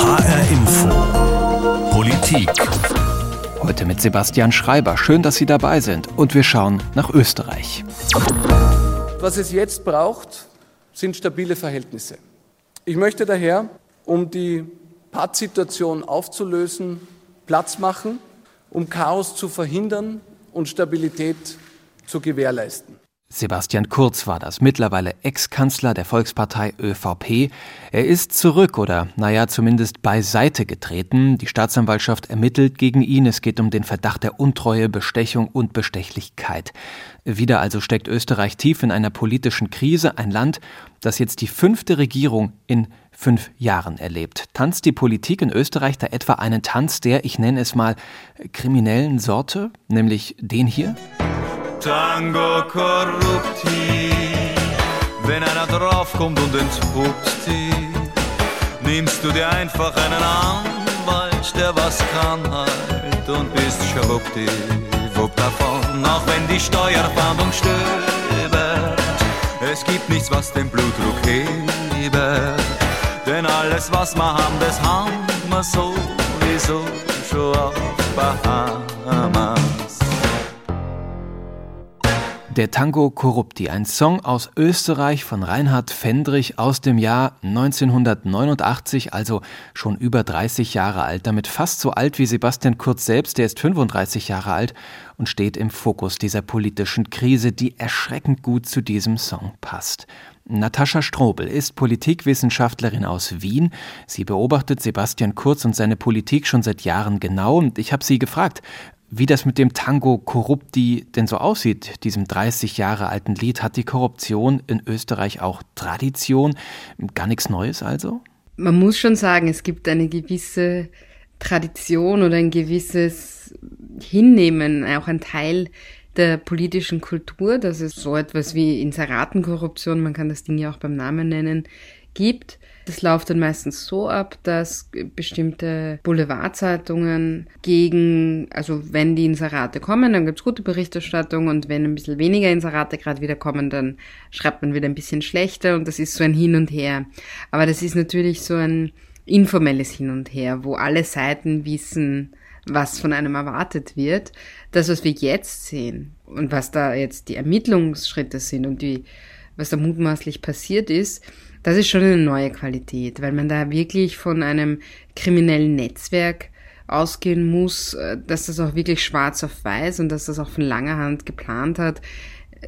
HR Info. Politik. Heute mit Sebastian Schreiber. Schön, dass Sie dabei sind. Und wir schauen nach Österreich. Was es jetzt braucht, sind stabile Verhältnisse. Ich möchte daher, um die Pattsituation aufzulösen, Platz machen, um Chaos zu verhindern und Stabilität zu gewährleisten. Sebastian Kurz war das, mittlerweile Ex-Kanzler der Volkspartei ÖVP. Er ist zurück oder, naja, zumindest beiseite getreten. Die Staatsanwaltschaft ermittelt gegen ihn. Es geht um den Verdacht der Untreue, Bestechung und Bestechlichkeit. Wieder also steckt Österreich tief in einer politischen Krise. Ein Land, das jetzt die fünfte Regierung in fünf Jahren erlebt. Tanzt die Politik in Österreich da etwa einen Tanz der, ich nenne es mal, kriminellen Sorte, nämlich den hier? Tango Corrupti. Wenn einer draufkommt und entpuppt die, nimmst du dir einfach einen Anwalt, der was kann halt und bist schwuppdiwupp davon, auch wenn die Steuerfahndung stöbert. Es gibt nichts, was den Blutdruck hebert, denn alles, was wir haben, das haben wir sowieso schon auf Bahamas. Der Tango Corrupti, ein Song aus Österreich von Reinhard Fendrich aus dem Jahr 1989, also schon über 30 Jahre alt, damit fast so alt wie Sebastian Kurz selbst, der ist 35 Jahre alt und steht im Fokus dieser politischen Krise, die erschreckend gut zu diesem Song passt. Natascha Strobel ist Politikwissenschaftlerin aus Wien. Sie beobachtet Sebastian Kurz und seine Politik schon seit Jahren genau und ich habe sie gefragt, wie das mit dem Tango Corrupti denn so aussieht, diesem 30 Jahre alten Lied. Hat die Korruption in Österreich auch Tradition? Gar nichts Neues also? Man muss schon sagen, es gibt eine gewisse Tradition oder ein gewisses Hinnehmen, auch ein Teil der politischen Kultur, dass es so etwas wie Inseratenkorruption, man kann das Ding ja auch beim Namen nennen, gibt. Das läuft dann meistens so ab, dass bestimmte Boulevardzeitungen gegen, also wenn die Inserate kommen, dann gibt's gute Berichterstattung und wenn ein bisschen weniger Inserate gerade wieder kommen, dann schreibt man wieder ein bisschen schlechter und das ist so ein Hin und Her. Aber das ist natürlich so ein informelles Hin und Her, wo alle Seiten wissen, was von einem erwartet wird. Das, was wir jetzt sehen und was da jetzt die Ermittlungsschritte sind und die, was da mutmaßlich passiert ist, das ist schon eine neue Qualität, weil man da wirklich von einem kriminellen Netzwerk ausgehen muss, äh, dass das auch wirklich schwarz auf weiß und dass das auch von langer Hand geplant hat,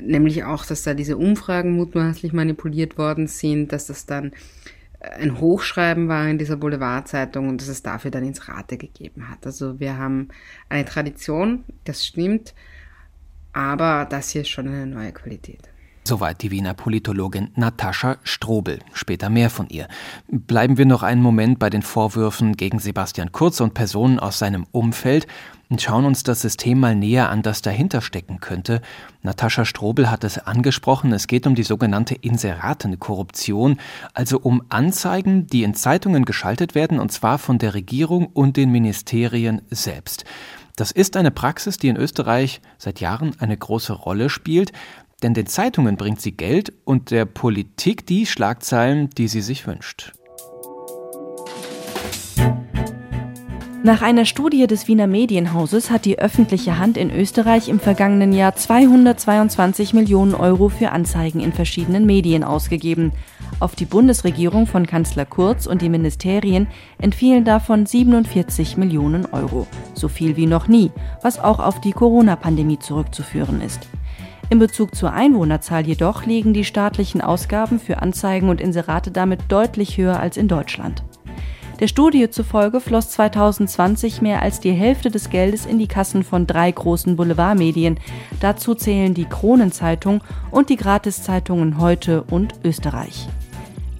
nämlich auch, dass da diese Umfragen mutmaßlich manipuliert worden sind, dass das dann ein Hochschreiben war in dieser Boulevardzeitung und dass es dafür dann ins Rate gegeben hat. Also wir haben eine Tradition, das stimmt, aber das hier ist schon eine neue Qualität. Soweit die Wiener Politologin Natascha Strobel. Später mehr von ihr. Bleiben wir noch einen Moment bei den Vorwürfen gegen Sebastian Kurz und Personen aus seinem Umfeld und schauen uns das System mal näher an, das dahinter stecken könnte. Natascha Strobel hat es angesprochen. Es geht um die sogenannte Inseratenkorruption, also um Anzeigen, die in Zeitungen geschaltet werden, und zwar von der Regierung und den Ministerien selbst. Das ist eine Praxis, die in Österreich seit Jahren eine große Rolle spielt. Denn den Zeitungen bringt sie Geld und der Politik die Schlagzeilen, die sie sich wünscht. Nach einer Studie des Wiener Medienhauses hat die öffentliche Hand in Österreich im vergangenen Jahr 222 Millionen Euro für Anzeigen in verschiedenen Medien ausgegeben. Auf die Bundesregierung von Kanzler Kurz und die Ministerien entfielen davon 47 Millionen Euro. So viel wie noch nie, was auch auf die Corona-Pandemie zurückzuführen ist. In Bezug zur Einwohnerzahl jedoch liegen die staatlichen Ausgaben für Anzeigen und Inserate damit deutlich höher als in Deutschland. Der Studie zufolge floss 2020 mehr als die Hälfte des Geldes in die Kassen von drei großen Boulevardmedien. Dazu zählen die Kronenzeitung und die Gratiszeitungen Heute und Österreich.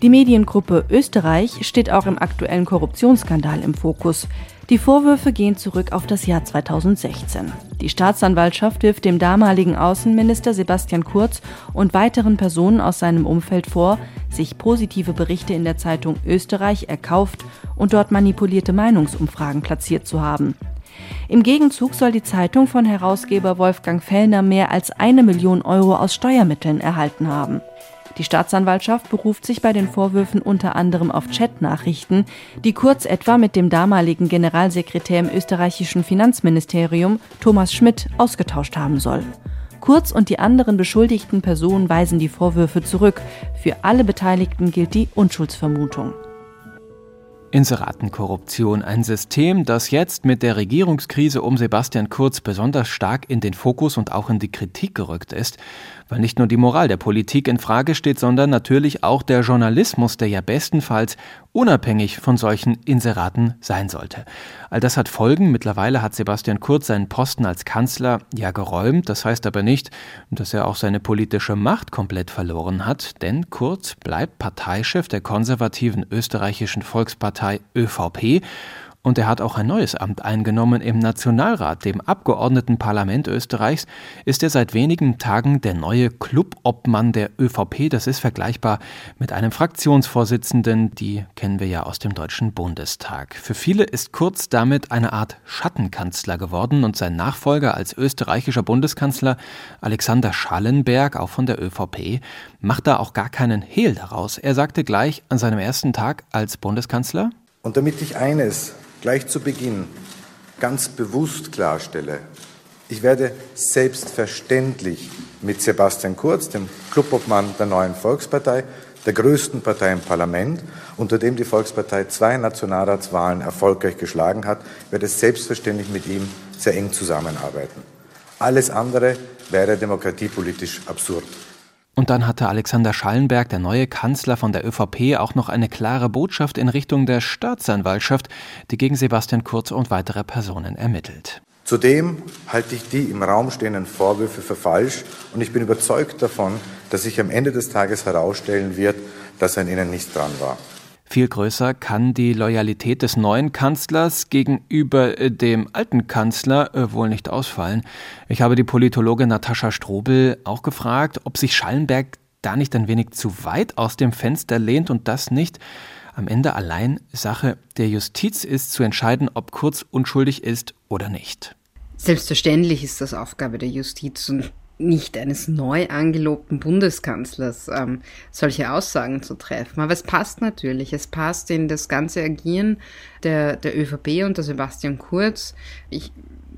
Die Mediengruppe Österreich steht auch im aktuellen Korruptionsskandal im Fokus. Die Vorwürfe gehen zurück auf das Jahr 2016. Die Staatsanwaltschaft wirft dem damaligen Außenminister Sebastian Kurz und weiteren Personen aus seinem Umfeld vor, sich positive Berichte in der Zeitung Österreich erkauft und dort manipulierte Meinungsumfragen platziert zu haben. Im Gegenzug soll die Zeitung von Herausgeber Wolfgang Fellner mehr als eine Million Euro aus Steuermitteln erhalten haben. Die Staatsanwaltschaft beruft sich bei den Vorwürfen unter anderem auf Chatnachrichten, die Kurz etwa mit dem damaligen Generalsekretär im österreichischen Finanzministerium Thomas Schmidt ausgetauscht haben soll. Kurz und die anderen beschuldigten Personen weisen die Vorwürfe zurück. Für alle Beteiligten gilt die Unschuldsvermutung. Inseratenkorruption, ein System, das jetzt mit der Regierungskrise um Sebastian Kurz besonders stark in den Fokus und auch in die Kritik gerückt ist weil nicht nur die Moral der Politik in Frage steht, sondern natürlich auch der Journalismus, der ja bestenfalls unabhängig von solchen Inseraten sein sollte. All das hat Folgen. Mittlerweile hat Sebastian Kurz seinen Posten als Kanzler ja geräumt. Das heißt aber nicht, dass er auch seine politische Macht komplett verloren hat, denn Kurz bleibt Parteichef der konservativen österreichischen Volkspartei ÖVP und er hat auch ein neues Amt eingenommen im Nationalrat, dem Abgeordnetenparlament Österreichs, ist er seit wenigen Tagen der neue Clubobmann der ÖVP. Das ist vergleichbar mit einem Fraktionsvorsitzenden, die kennen wir ja aus dem Deutschen Bundestag. Für viele ist Kurz damit eine Art Schattenkanzler geworden und sein Nachfolger als österreichischer Bundeskanzler Alexander Schallenberg, auch von der ÖVP, macht da auch gar keinen Hehl daraus. Er sagte gleich an seinem ersten Tag als Bundeskanzler, und damit ich eines gleich zu Beginn ganz bewusst klarstelle, ich werde selbstverständlich mit Sebastian Kurz, dem Clubobmann der neuen Volkspartei, der größten Partei im Parlament, unter dem die Volkspartei zwei Nationalratswahlen erfolgreich geschlagen hat, werde selbstverständlich mit ihm sehr eng zusammenarbeiten. Alles andere wäre demokratiepolitisch absurd. Und dann hatte Alexander Schallenberg, der neue Kanzler von der ÖVP, auch noch eine klare Botschaft in Richtung der Staatsanwaltschaft, die gegen Sebastian Kurz und weitere Personen ermittelt. Zudem halte ich die im Raum stehenden Vorwürfe für falsch und ich bin überzeugt davon, dass sich am Ende des Tages herausstellen wird, dass an ihnen nichts dran war. Viel größer kann die Loyalität des neuen Kanzlers gegenüber äh, dem alten Kanzler äh, wohl nicht ausfallen. Ich habe die Politologin Natascha Strobel auch gefragt, ob sich Schallenberg da nicht ein wenig zu weit aus dem Fenster lehnt und das nicht am Ende allein Sache der Justiz ist, zu entscheiden, ob Kurz unschuldig ist oder nicht. Selbstverständlich ist das Aufgabe der Justiz und nicht eines neu angelobten Bundeskanzlers ähm, solche Aussagen zu treffen. Aber es passt natürlich. Es passt in das ganze Agieren der, der ÖVP unter Sebastian Kurz. Ich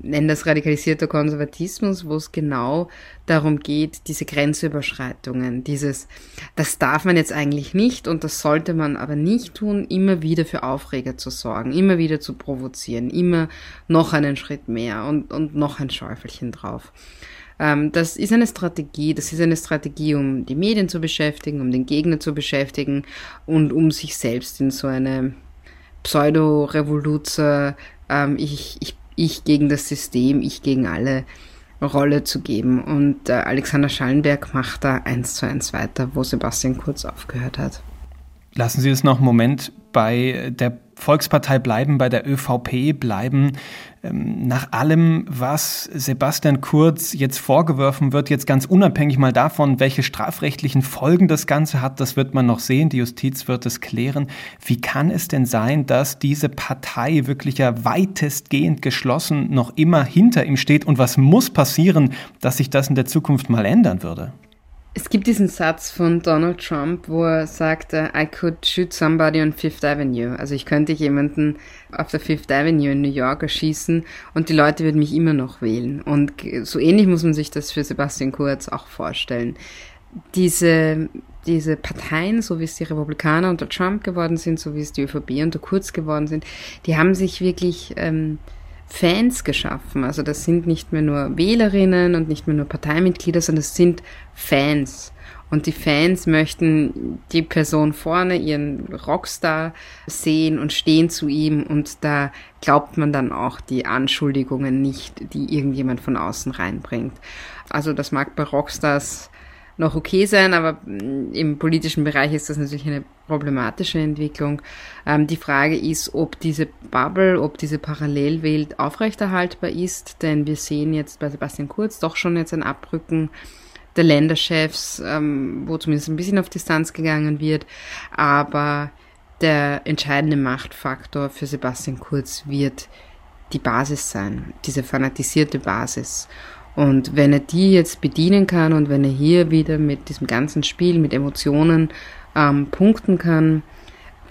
nenne das radikalisierter Konservatismus, wo es genau darum geht, diese Grenzüberschreitungen, dieses, das darf man jetzt eigentlich nicht und das sollte man aber nicht tun, immer wieder für Aufreger zu sorgen, immer wieder zu provozieren, immer noch einen Schritt mehr und, und noch ein Schäufelchen drauf. Ähm, das ist eine Strategie, das ist eine Strategie, um die Medien zu beschäftigen, um den Gegner zu beschäftigen und um sich selbst in so eine Pseudo-Revoluzer, ähm, ich, ich, ich gegen das System, ich gegen alle Rolle zu geben. Und äh, Alexander Schallenberg macht da eins zu eins weiter, wo Sebastian Kurz aufgehört hat. Lassen Sie es noch einen Moment bei der Volkspartei bleiben, bei der ÖVP bleiben. Ähm, nach allem, was Sebastian Kurz jetzt vorgeworfen wird, jetzt ganz unabhängig mal davon, welche strafrechtlichen Folgen das Ganze hat, das wird man noch sehen. Die Justiz wird es klären. Wie kann es denn sein, dass diese Partei wirklich ja weitestgehend geschlossen noch immer hinter ihm steht? Und was muss passieren, dass sich das in der Zukunft mal ändern würde? Es gibt diesen Satz von Donald Trump, wo er sagt, I could shoot somebody on Fifth Avenue. Also ich könnte jemanden auf der Fifth Avenue in New York erschießen und die Leute würden mich immer noch wählen. Und so ähnlich muss man sich das für Sebastian Kurz auch vorstellen. Diese, diese Parteien, so wie es die Republikaner unter Trump geworden sind, so wie es die ÖVP unter Kurz geworden sind, die haben sich wirklich ähm, Fans geschaffen. Also das sind nicht mehr nur Wählerinnen und nicht mehr nur Parteimitglieder, sondern es sind Fans. Und die Fans möchten die Person vorne, ihren Rockstar sehen und stehen zu ihm. Und da glaubt man dann auch die Anschuldigungen nicht, die irgendjemand von außen reinbringt. Also das mag bei Rockstars noch okay sein, aber im politischen Bereich ist das natürlich eine problematische Entwicklung. Ähm, die Frage ist, ob diese Bubble, ob diese Parallelwelt aufrechterhaltbar ist, denn wir sehen jetzt bei Sebastian Kurz doch schon jetzt ein Abrücken der Länderchefs, ähm, wo zumindest ein bisschen auf Distanz gegangen wird, aber der entscheidende Machtfaktor für Sebastian Kurz wird die Basis sein, diese fanatisierte Basis. Und wenn er die jetzt bedienen kann und wenn er hier wieder mit diesem ganzen Spiel, mit Emotionen ähm, punkten kann,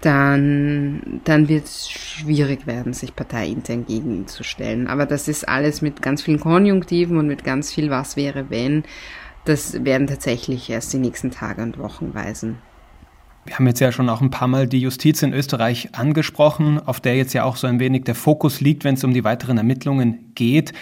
dann, dann wird es schwierig werden, sich parteiintern gegen ihn zu stellen. Aber das ist alles mit ganz vielen Konjunktiven und mit ganz viel Was wäre, wenn. Das werden tatsächlich erst die nächsten Tage und Wochen weisen. Wir haben jetzt ja schon auch ein paar Mal die Justiz in Österreich angesprochen, auf der jetzt ja auch so ein wenig der Fokus liegt, wenn es um die weiteren Ermittlungen geht.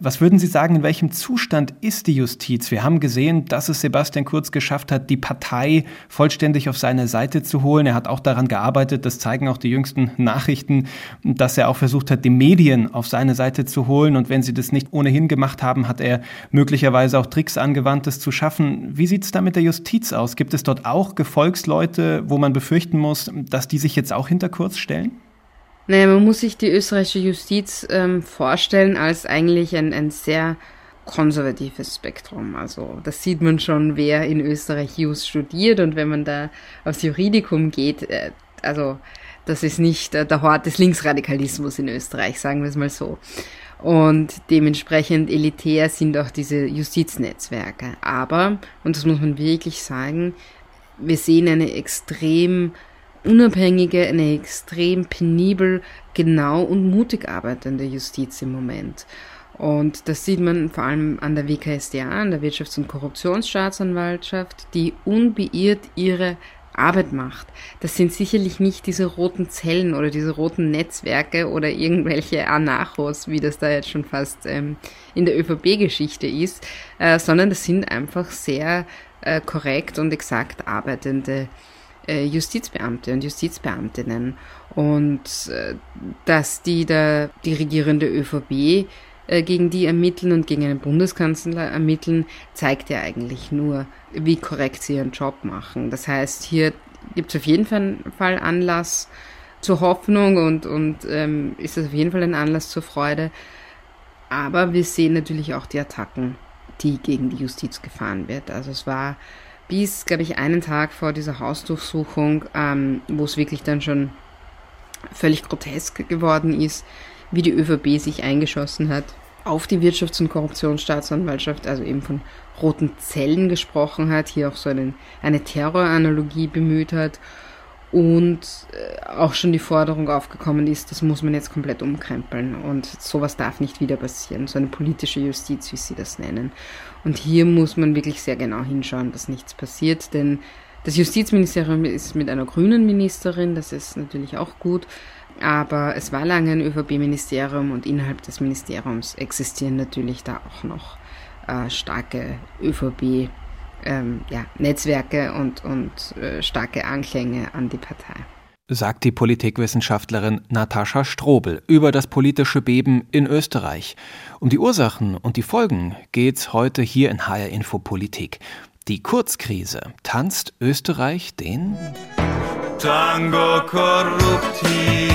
Was würden Sie sagen, in welchem Zustand ist die Justiz? Wir haben gesehen, dass es Sebastian Kurz geschafft hat, die Partei vollständig auf seine Seite zu holen. Er hat auch daran gearbeitet, das zeigen auch die jüngsten Nachrichten, dass er auch versucht hat, die Medien auf seine Seite zu holen. Und wenn sie das nicht ohnehin gemacht haben, hat er möglicherweise auch Tricks angewandt, das zu schaffen. Wie sieht es da mit der Justiz aus? Gibt es dort auch Gefolgsleute, wo man befürchten muss, dass die sich jetzt auch hinter Kurz stellen? Naja, man muss sich die österreichische Justiz ähm, vorstellen als eigentlich ein, ein sehr konservatives Spektrum. Also das sieht man schon, wer in Österreich Jus studiert und wenn man da aufs Juridikum geht, äh, also das ist nicht äh, der Hort des Linksradikalismus in Österreich, sagen wir es mal so. Und dementsprechend elitär sind auch diese Justiznetzwerke. Aber, und das muss man wirklich sagen, wir sehen eine extrem unabhängige, eine extrem penibel, genau und mutig arbeitende Justiz im Moment. Und das sieht man vor allem an der WKSDA, an der Wirtschafts- und Korruptionsstaatsanwaltschaft, die unbeirrt ihre Arbeit macht. Das sind sicherlich nicht diese roten Zellen oder diese roten Netzwerke oder irgendwelche Anarchos, wie das da jetzt schon fast ähm, in der ÖVP-Geschichte ist, äh, sondern das sind einfach sehr äh, korrekt und exakt arbeitende äh, Justizbeamte und Justizbeamtinnen und äh, dass die da die regierende ÖVP äh, gegen die ermitteln und gegen einen Bundeskanzler ermitteln, zeigt ja eigentlich nur, wie korrekt sie ihren Job machen. Das heißt, hier gibt es auf jeden Fall Anlass zur Hoffnung und, und ähm, ist es auf jeden Fall ein Anlass zur Freude. Aber wir sehen natürlich auch die Attacken, die gegen die Justiz gefahren wird. Also es war bis, glaube ich, einen Tag vor dieser Hausdurchsuchung, ähm, wo es wirklich dann schon völlig grotesk geworden ist, wie die ÖVP sich eingeschossen hat auf die Wirtschafts- und Korruptionsstaatsanwaltschaft, also eben von roten Zellen gesprochen hat, hier auch so einen, eine Terroranalogie bemüht hat und äh, auch schon die Forderung aufgekommen ist, das muss man jetzt komplett umkrempeln. Und sowas darf nicht wieder passieren, so eine politische Justiz, wie sie das nennen. Und hier muss man wirklich sehr genau hinschauen, dass nichts passiert, denn das Justizministerium ist mit einer grünen Ministerin, das ist natürlich auch gut, aber es war lange ein ÖVP-Ministerium und innerhalb des Ministeriums existieren natürlich da auch noch äh, starke ÖVP- ähm, ja, Netzwerke und, und äh, starke Anklänge an die Partei. Sagt die Politikwissenschaftlerin Natascha Strobel über das politische Beben in Österreich. Um die Ursachen und die Folgen geht's heute hier in HR Info Politik. Die Kurzkrise. Tanzt Österreich den Tango Corrupti.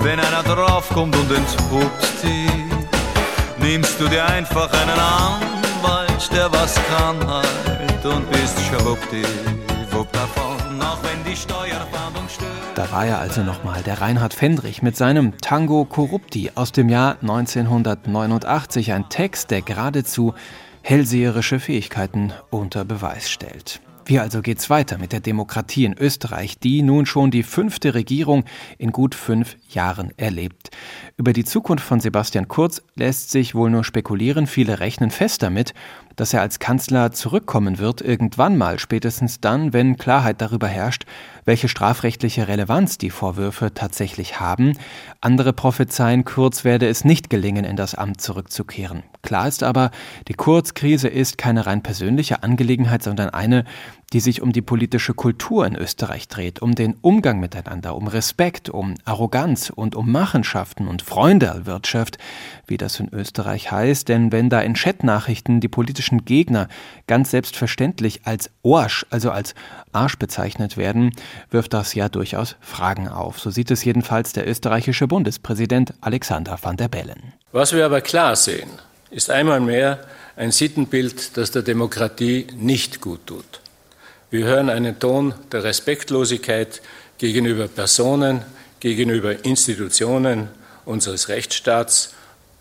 Wenn einer draufkommt und entpuppt die, nimmst du dir einfach einen Anwalt, der was kann halt und bist schwuppdiwupp davon, auch wenn die Steuerfahndung stört. Da war ja also nochmal der Reinhard Fendrich mit seinem Tango Corrupti aus dem Jahr 1989, ein Text, der geradezu hellseherische Fähigkeiten unter Beweis stellt. Wie also geht's weiter mit der Demokratie in Österreich, die nun schon die fünfte Regierung in gut fünf Jahren erlebt? Über die Zukunft von Sebastian Kurz lässt sich wohl nur spekulieren. Viele rechnen fest damit, dass er als Kanzler zurückkommen wird, irgendwann mal, spätestens dann, wenn Klarheit darüber herrscht, welche strafrechtliche Relevanz die Vorwürfe tatsächlich haben. Andere prophezeien, Kurz werde es nicht gelingen, in das Amt zurückzukehren. Klar ist aber, die Kurz-Krise ist keine rein persönliche Angelegenheit, sondern eine, die sich um die politische Kultur in Österreich dreht, um den Umgang miteinander, um Respekt, um Arroganz und um Machenschaften und Freundelwirtschaft, wie das in Österreich heißt, denn wenn da in Chatnachrichten die politischen Gegner ganz selbstverständlich als Orsch, also als Arsch bezeichnet werden, wirft das ja durchaus Fragen auf. So sieht es jedenfalls der österreichische Bundespräsident Alexander van der Bellen. Was wir aber klar sehen, ist einmal mehr ein Sittenbild, das der Demokratie nicht gut tut. Wir hören einen Ton der Respektlosigkeit gegenüber Personen, gegenüber Institutionen unseres Rechtsstaats.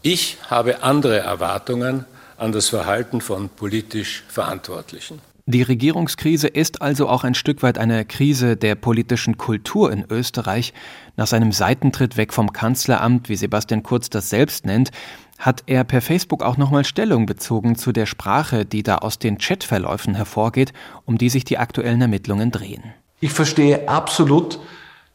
Ich habe andere Erwartungen an das Verhalten von politisch Verantwortlichen. Die Regierungskrise ist also auch ein Stück weit eine Krise der politischen Kultur in Österreich. Nach seinem Seitentritt weg vom Kanzleramt, wie Sebastian Kurz das selbst nennt, hat er per Facebook auch nochmal Stellung bezogen zu der Sprache, die da aus den Chatverläufen hervorgeht, um die sich die aktuellen Ermittlungen drehen. Ich verstehe absolut,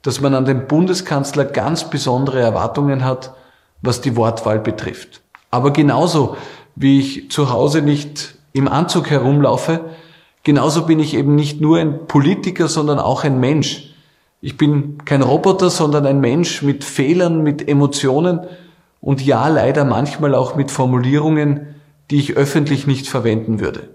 dass man an den Bundeskanzler ganz besondere Erwartungen hat, was die Wortwahl betrifft. Aber genauso wie ich zu Hause nicht im Anzug herumlaufe, genauso bin ich eben nicht nur ein Politiker, sondern auch ein Mensch. Ich bin kein Roboter, sondern ein Mensch mit Fehlern, mit Emotionen und ja, leider manchmal auch mit Formulierungen, die ich öffentlich nicht verwenden würde.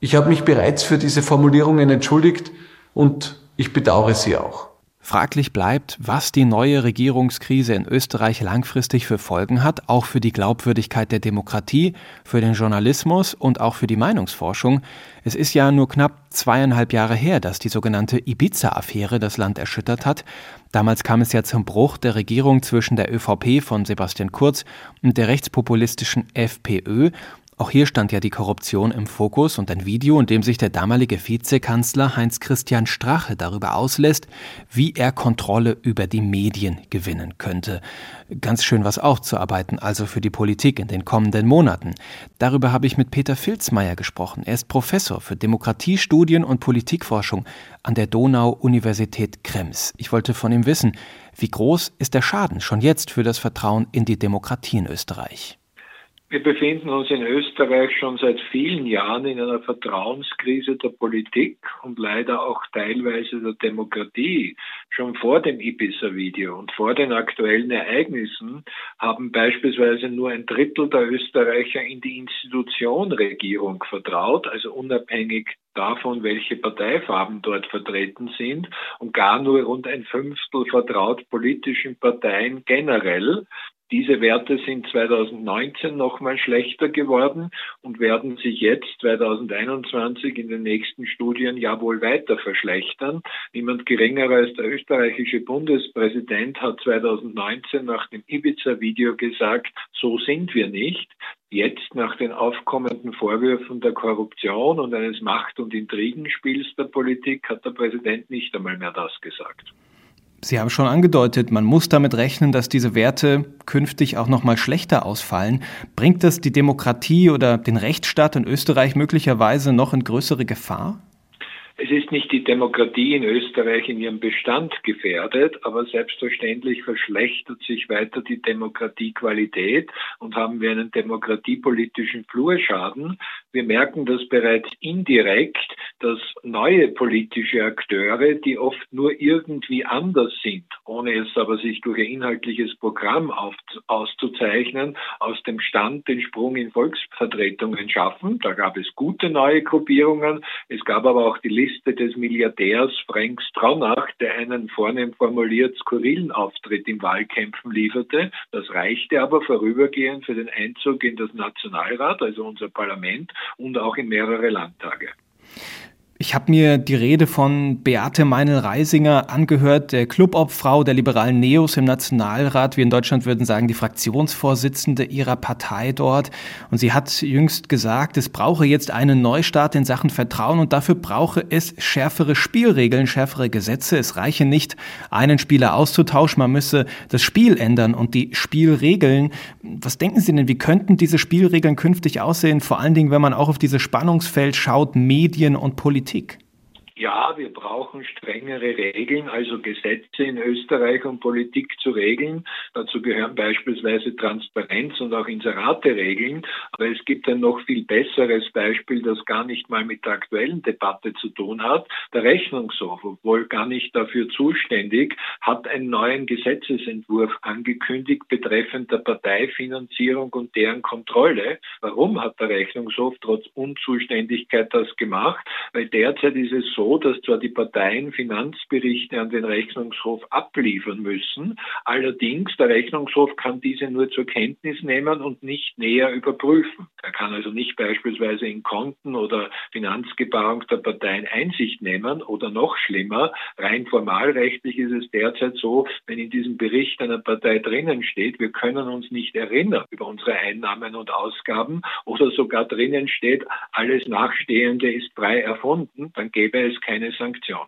Ich habe mich bereits für diese Formulierungen entschuldigt und ich bedauere sie auch. Fraglich bleibt, was die neue Regierungskrise in Österreich langfristig für Folgen hat, auch für die Glaubwürdigkeit der Demokratie, für den Journalismus und auch für die Meinungsforschung. Es ist ja nur knapp zweieinhalb Jahre her, dass die sogenannte Ibiza-Affäre das Land erschüttert hat. Damals kam es ja zum Bruch der Regierung zwischen der ÖVP von Sebastian Kurz und der rechtspopulistischen FPÖ auch hier stand ja die Korruption im Fokus und ein Video, in dem sich der damalige Vizekanzler Heinz-Christian Strache darüber auslässt, wie er Kontrolle über die Medien gewinnen könnte. Ganz schön was aufzuarbeiten, also für die Politik in den kommenden Monaten. Darüber habe ich mit Peter Filzmeier gesprochen. Er ist Professor für Demokratiestudien und Politikforschung an der Donau-Universität Krems. Ich wollte von ihm wissen, wie groß ist der Schaden schon jetzt für das Vertrauen in die Demokratie in Österreich? Wir befinden uns in Österreich schon seit vielen Jahren in einer Vertrauenskrise der Politik und leider auch teilweise der Demokratie. Schon vor dem Ibiza-Video und vor den aktuellen Ereignissen haben beispielsweise nur ein Drittel der Österreicher in die Institution Regierung vertraut, also unabhängig davon, welche Parteifarben dort vertreten sind und gar nur rund ein Fünftel vertraut politischen Parteien generell. Diese Werte sind 2019 nochmal schlechter geworden und werden sich jetzt 2021 in den nächsten Studien ja wohl weiter verschlechtern. Niemand geringerer als der österreichische Bundespräsident hat 2019 nach dem Ibiza-Video gesagt, so sind wir nicht. Jetzt nach den aufkommenden Vorwürfen der Korruption und eines Macht- und Intrigenspiels der Politik hat der Präsident nicht einmal mehr das gesagt. Sie haben schon angedeutet, man muss damit rechnen, dass diese Werte künftig auch noch mal schlechter ausfallen. Bringt das die Demokratie oder den Rechtsstaat in Österreich möglicherweise noch in größere Gefahr? Es ist nicht die Demokratie in Österreich in ihrem Bestand gefährdet, aber selbstverständlich verschlechtert sich weiter die Demokratiequalität und haben wir einen demokratiepolitischen Flurschaden. Wir merken das bereits indirekt, dass neue politische Akteure, die oft nur irgendwie anders sind, ohne es aber sich durch ein inhaltliches Programm auf, auszuzeichnen, aus dem Stand den Sprung in Volksvertretungen schaffen. Da gab es gute neue Gruppierungen. Es gab aber auch die des Milliardärs Frank Stronach, der einen vornehm formuliert skurrilen Auftritt im Wahlkämpfen lieferte. Das reichte aber vorübergehend für den Einzug in das Nationalrat, also unser Parlament, und auch in mehrere Landtage. Ich habe mir die Rede von Beate Meinl-Reisinger angehört, der Clubobfrau der liberalen Neos im Nationalrat. Wir in Deutschland würden sagen, die Fraktionsvorsitzende ihrer Partei dort. Und sie hat jüngst gesagt, es brauche jetzt einen Neustart in Sachen Vertrauen und dafür brauche es schärfere Spielregeln, schärfere Gesetze. Es reiche nicht, einen Spieler auszutauschen, man müsse das Spiel ändern und die Spielregeln. Was denken Sie denn, wie könnten diese Spielregeln künftig aussehen? Vor allen Dingen, wenn man auch auf dieses Spannungsfeld schaut, Medien und Politik. Politik? Ja, wir brauchen strengere Regeln, also Gesetze in Österreich, um Politik zu regeln. Dazu gehören beispielsweise Transparenz und auch Inserate-Regeln. Aber es gibt ein noch viel besseres Beispiel, das gar nicht mal mit der aktuellen Debatte zu tun hat. Der Rechnungshof, obwohl gar nicht dafür zuständig, hat einen neuen Gesetzesentwurf angekündigt betreffend der Parteifinanzierung und deren Kontrolle. Warum hat der Rechnungshof trotz Unzuständigkeit das gemacht? Weil derzeit ist es so, dass zwar die Parteien Finanzberichte an den Rechnungshof abliefern müssen, allerdings der Rechnungshof kann diese nur zur Kenntnis nehmen und nicht näher überprüfen. Er kann also nicht beispielsweise in Konten oder Finanzgebarung der Parteien Einsicht nehmen oder noch schlimmer, rein formalrechtlich ist es derzeit so, wenn in diesem Bericht einer Partei drinnen steht, wir können uns nicht erinnern über unsere Einnahmen und Ausgaben oder sogar drinnen steht, alles Nachstehende ist frei erfunden, dann gäbe es keine Sanktion.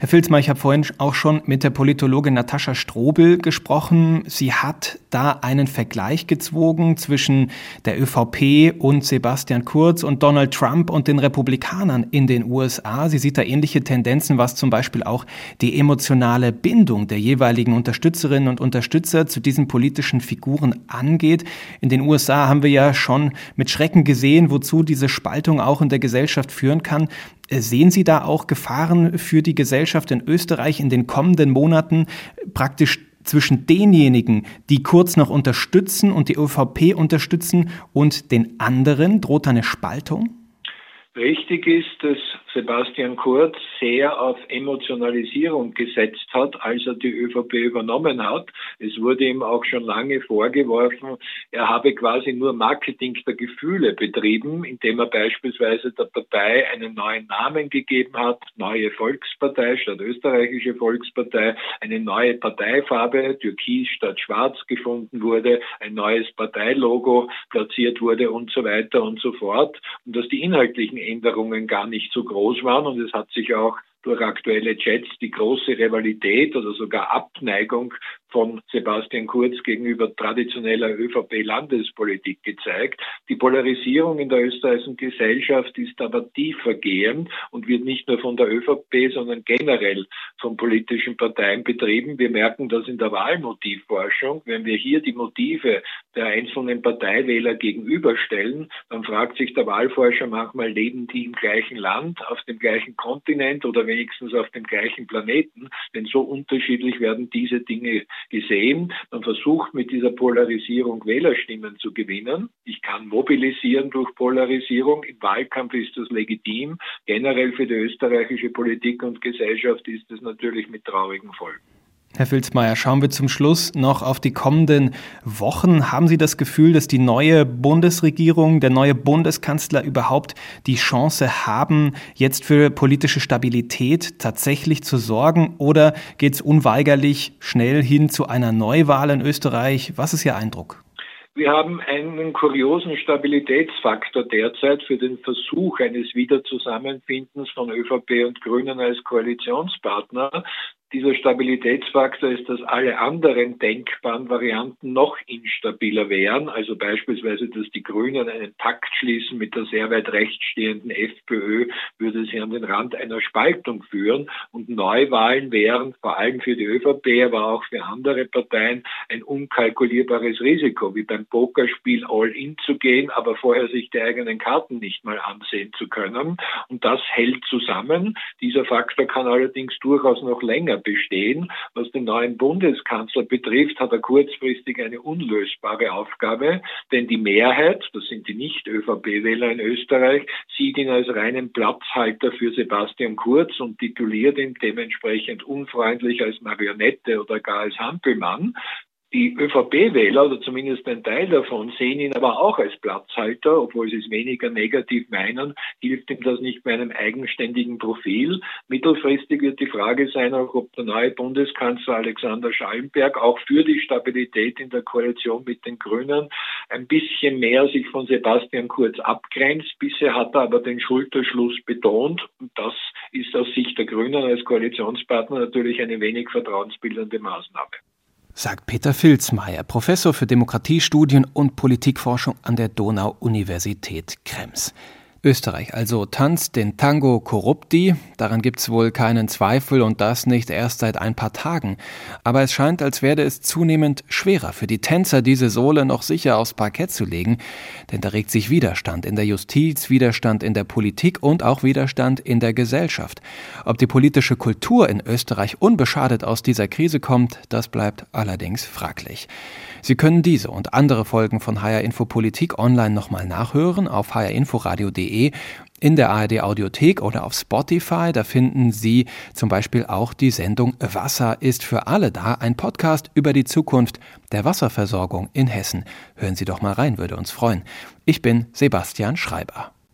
Herr Filzmer, ich habe vorhin auch schon mit der Politologin Natascha Strobel gesprochen. Sie hat da einen Vergleich gezogen zwischen der ÖVP und Sebastian Kurz und Donald Trump und den Republikanern in den USA. Sie sieht da ähnliche Tendenzen, was zum Beispiel auch die emotionale Bindung der jeweiligen Unterstützerinnen und Unterstützer zu diesen politischen Figuren angeht. In den USA haben wir ja schon mit Schrecken gesehen, wozu diese Spaltung auch in der Gesellschaft führen kann. Sehen Sie da auch Gefahren für die Gesellschaft in Österreich in den kommenden Monaten praktisch zwischen denjenigen, die kurz noch unterstützen und die ÖVP unterstützen und den anderen? Droht eine Spaltung? Richtig ist, dass Sebastian Kurz sehr auf Emotionalisierung gesetzt hat, als er die ÖVP übernommen hat. Es wurde ihm auch schon lange vorgeworfen, er habe quasi nur Marketing der Gefühle betrieben, indem er beispielsweise der Partei einen neuen Namen gegeben hat, neue Volkspartei statt österreichische Volkspartei, eine neue Parteifarbe, Türkis statt Schwarz gefunden wurde, ein neues Parteilogo platziert wurde und so weiter und so fort. Und dass die inhaltlichen Änderungen gar nicht so groß groß waren und es hat sich auch durch aktuelle Chats die große Rivalität oder sogar Abneigung von Sebastian Kurz gegenüber traditioneller ÖVP-Landespolitik gezeigt. Die Polarisierung in der österreichischen Gesellschaft ist aber tiefer gehend und wird nicht nur von der ÖVP, sondern generell von politischen Parteien betrieben. Wir merken das in der Wahlmotivforschung. Wenn wir hier die Motive der einzelnen Parteiwähler gegenüberstellen, dann fragt sich der Wahlforscher manchmal, leben die im gleichen Land, auf dem gleichen Kontinent oder wenigstens auf dem gleichen Planeten? Denn so unterschiedlich werden diese Dinge gesehen. Man versucht mit dieser Polarisierung Wählerstimmen zu gewinnen. Ich kann mobilisieren durch Polarisierung. Im Wahlkampf ist das legitim. Generell für die österreichische Politik und Gesellschaft ist es natürlich mit traurigen Folgen. Herr Filzmeier, schauen wir zum Schluss noch auf die kommenden Wochen. Haben Sie das Gefühl, dass die neue Bundesregierung, der neue Bundeskanzler überhaupt die Chance haben, jetzt für politische Stabilität tatsächlich zu sorgen? Oder geht es unweigerlich schnell hin zu einer Neuwahl in Österreich? Was ist Ihr Eindruck? Wir haben einen kuriosen Stabilitätsfaktor derzeit für den Versuch eines Wiederzusammenfindens von ÖVP und Grünen als Koalitionspartner. Dieser Stabilitätsfaktor ist, dass alle anderen denkbaren Varianten noch instabiler wären. Also beispielsweise, dass die Grünen einen Pakt schließen mit der sehr weit rechts stehenden FPÖ, würde sie an den Rand einer Spaltung führen. Und Neuwahlen wären vor allem für die ÖVP, aber auch für andere Parteien ein unkalkulierbares Risiko, wie beim Pokerspiel All-In zu gehen, aber vorher sich die eigenen Karten nicht mal ansehen zu können. Und das hält zusammen. Dieser Faktor kann allerdings durchaus noch länger bestehen. Was den neuen Bundeskanzler betrifft, hat er kurzfristig eine unlösbare Aufgabe, denn die Mehrheit, das sind die Nicht-ÖVP-Wähler in Österreich, sieht ihn als reinen Platzhalter für Sebastian Kurz und tituliert ihn dementsprechend unfreundlich als Marionette oder gar als Hampelmann. Die ÖVP-Wähler, oder zumindest ein Teil davon, sehen ihn aber auch als Platzhalter, obwohl sie es weniger negativ meinen, hilft ihm das nicht bei einem eigenständigen Profil. Mittelfristig wird die Frage sein, auch ob der neue Bundeskanzler Alexander Schallenberg auch für die Stabilität in der Koalition mit den Grünen ein bisschen mehr sich von Sebastian Kurz abgrenzt. Bisher hat er aber den Schulterschluss betont und das ist aus Sicht der Grünen als Koalitionspartner natürlich eine wenig vertrauensbildende Maßnahme sagt Peter Filzmeier, Professor für Demokratiestudien und Politikforschung an der Donau-Universität Krems. Österreich also tanzt den Tango Corrupti, daran gibt's wohl keinen Zweifel und das nicht erst seit ein paar Tagen. Aber es scheint, als werde es zunehmend schwerer für die Tänzer, diese Sohle noch sicher aufs Parkett zu legen, denn da regt sich Widerstand in der Justiz, Widerstand in der Politik und auch Widerstand in der Gesellschaft. Ob die politische Kultur in Österreich unbeschadet aus dieser Krise kommt, das bleibt allerdings fraglich. Sie können diese und andere Folgen von HR Info Politik online nochmal nachhören auf hrinforadio.de ard.de in der ARD Audiothek oder auf Spotify, da finden Sie zum Beispiel auch die Sendung Wasser ist für alle da, ein Podcast über die Zukunft der Wasserversorgung in Hessen. Hören Sie doch mal rein, würde uns freuen. Ich bin Sebastian Schreiber.